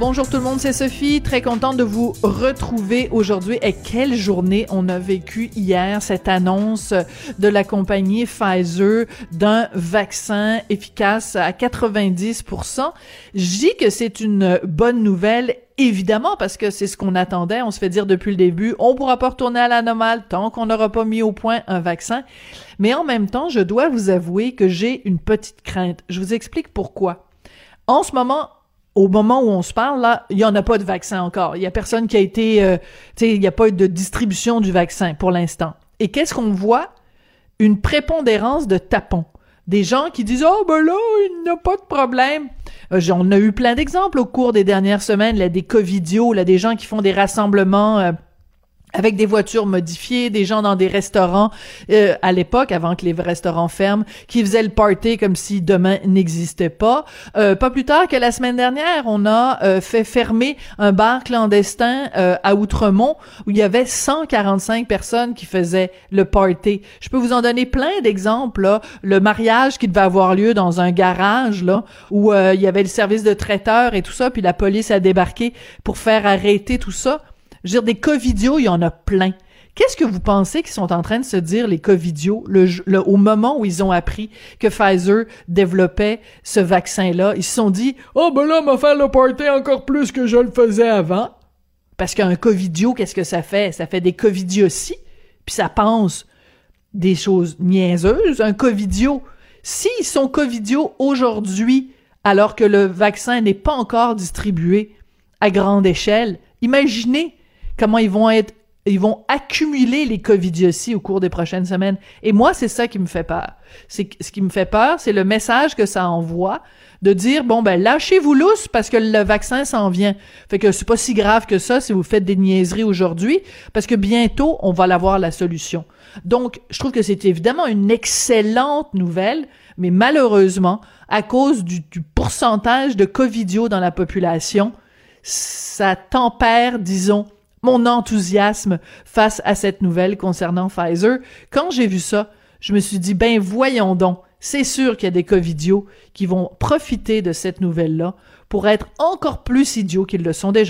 Bonjour tout le monde, c'est Sophie, très contente de vous retrouver aujourd'hui. Et quelle journée on a vécu hier, cette annonce de la compagnie Pfizer d'un vaccin efficace à 90%. Je dis que c'est une bonne nouvelle Évidemment, parce que c'est ce qu'on attendait. On se fait dire depuis le début, on pourra pas retourner à la normale tant qu'on n'aura pas mis au point un vaccin. Mais en même temps, je dois vous avouer que j'ai une petite crainte. Je vous explique pourquoi. En ce moment, au moment où on se parle, là, il n'y en a pas de vaccin encore. Il y a personne qui a été, euh, tu sais, il n'y a pas eu de distribution du vaccin pour l'instant. Et qu'est-ce qu'on voit? Une prépondérance de tapons. Des gens qui disent, oh, ben là, il n'y a pas de problème. Euh, on a eu plein d'exemples au cours des dernières semaines, là, des covidios, là, des gens qui font des rassemblements, euh, avec des voitures modifiées, des gens dans des restaurants euh, à l'époque, avant que les restaurants ferment, qui faisaient le party comme si demain n'existait pas. Euh, pas plus tard que la semaine dernière, on a euh, fait fermer un bar clandestin à Outremont où il y avait 145 personnes qui faisaient le party. Je peux vous en donner plein d'exemples. Le mariage qui devait avoir lieu dans un garage là où il y avait le service de traiteur et tout ça, puis la police a débarqué pour faire arrêter tout ça. Je veux dire, des covidios, il y en a plein. Qu'est-ce que vous pensez qu'ils sont en train de se dire, les covidios, le, au moment où ils ont appris que Pfizer développait ce vaccin-là? Ils se sont dit, oh ben là, on va faire le party encore plus que je le faisais avant. Parce qu'un covidio, qu'est-ce que ça fait? Ça fait des covidioties, puis ça pense des choses niaiseuses. Un covidio, s'ils sont covidios aujourd'hui, alors que le vaccin n'est pas encore distribué à grande échelle, imaginez comment ils vont être ils vont accumuler les covidioties au cours des prochaines semaines. Et moi, c'est ça qui me fait peur. C'est ce qui me fait peur, c'est le message que ça envoie de dire bon ben lâchez-vous lousse parce que le vaccin s'en vient. Fait que c'est pas si grave que ça si vous faites des niaiseries aujourd'hui parce que bientôt on va l'avoir la solution. Donc, je trouve que c'est évidemment une excellente nouvelle, mais malheureusement, à cause du, du pourcentage de covidio dans la population, ça tempère, disons, mon enthousiasme face à cette nouvelle concernant Pfizer. Quand j'ai vu ça, je me suis dit, ben voyons donc, c'est sûr qu'il y a des covidios qui vont profiter de cette nouvelle-là pour être encore plus idiots qu'ils le sont déjà.